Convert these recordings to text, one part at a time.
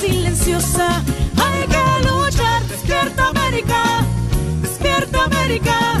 silenciosa. Hay que luchar. Despierta América, despierta América,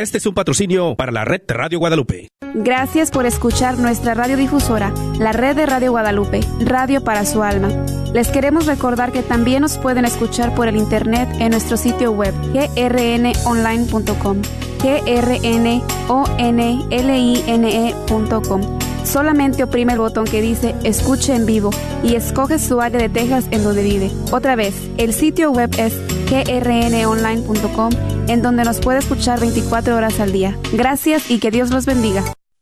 Este es un patrocinio para la red Radio Guadalupe. Gracias por escuchar nuestra radiodifusora, la red de Radio Guadalupe, Radio para su alma. Les queremos recordar que también nos pueden escuchar por el internet en nuestro sitio web grnonline.com, grnonline.com. Solamente oprime el botón que dice Escuche en vivo y escoge su área de Texas en donde vive. Otra vez, el sitio web es grnonline.com en donde nos puede escuchar 24 horas al día. Gracias y que Dios los bendiga.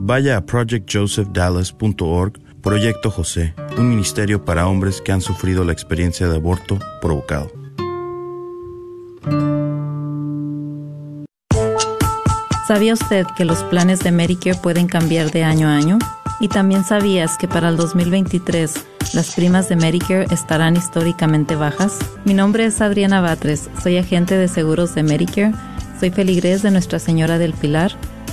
Vaya a projectjosephdallas.org, Proyecto José, un ministerio para hombres que han sufrido la experiencia de aborto provocado. ¿Sabía usted que los planes de Medicare pueden cambiar de año a año? Y también sabías que para el 2023 las primas de Medicare estarán históricamente bajas. Mi nombre es Adriana Batres, soy agente de seguros de Medicare, soy feligrés de Nuestra Señora del Pilar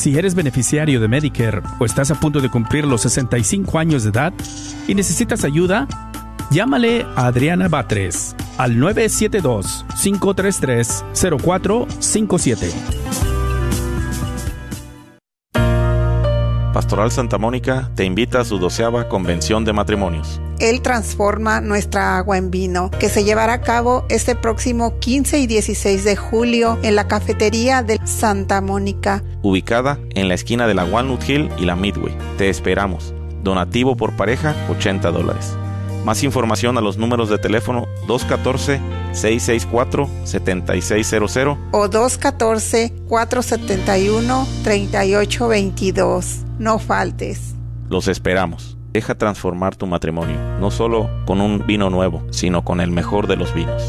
Si eres beneficiario de Medicare o estás a punto de cumplir los 65 años de edad y necesitas ayuda, llámale a Adriana Batres al 972-533-0457. Pastoral Santa Mónica te invita a su doceava convención de matrimonios. Él transforma nuestra agua en vino, que se llevará a cabo este próximo 15 y 16 de julio en la cafetería de Santa Mónica. Ubicada en la esquina de la Walnut Hill y la Midway. Te esperamos. Donativo por pareja, 80 dólares. Más información a los números de teléfono 214-664-7600 o 214-471-3822. No faltes. Los esperamos. Deja transformar tu matrimonio, no solo con un vino nuevo, sino con el mejor de los vinos.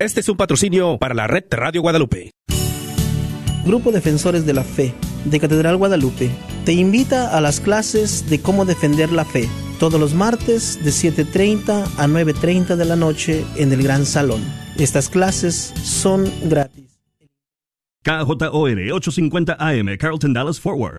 Este es un patrocinio para la red de Radio Guadalupe. Grupo Defensores de la Fe de Catedral Guadalupe te invita a las clases de cómo defender la fe todos los martes de 7.30 a 9.30 de la noche en el Gran Salón. Estas clases son gratis. KJOR 850 AM Carlton Dallas Forward.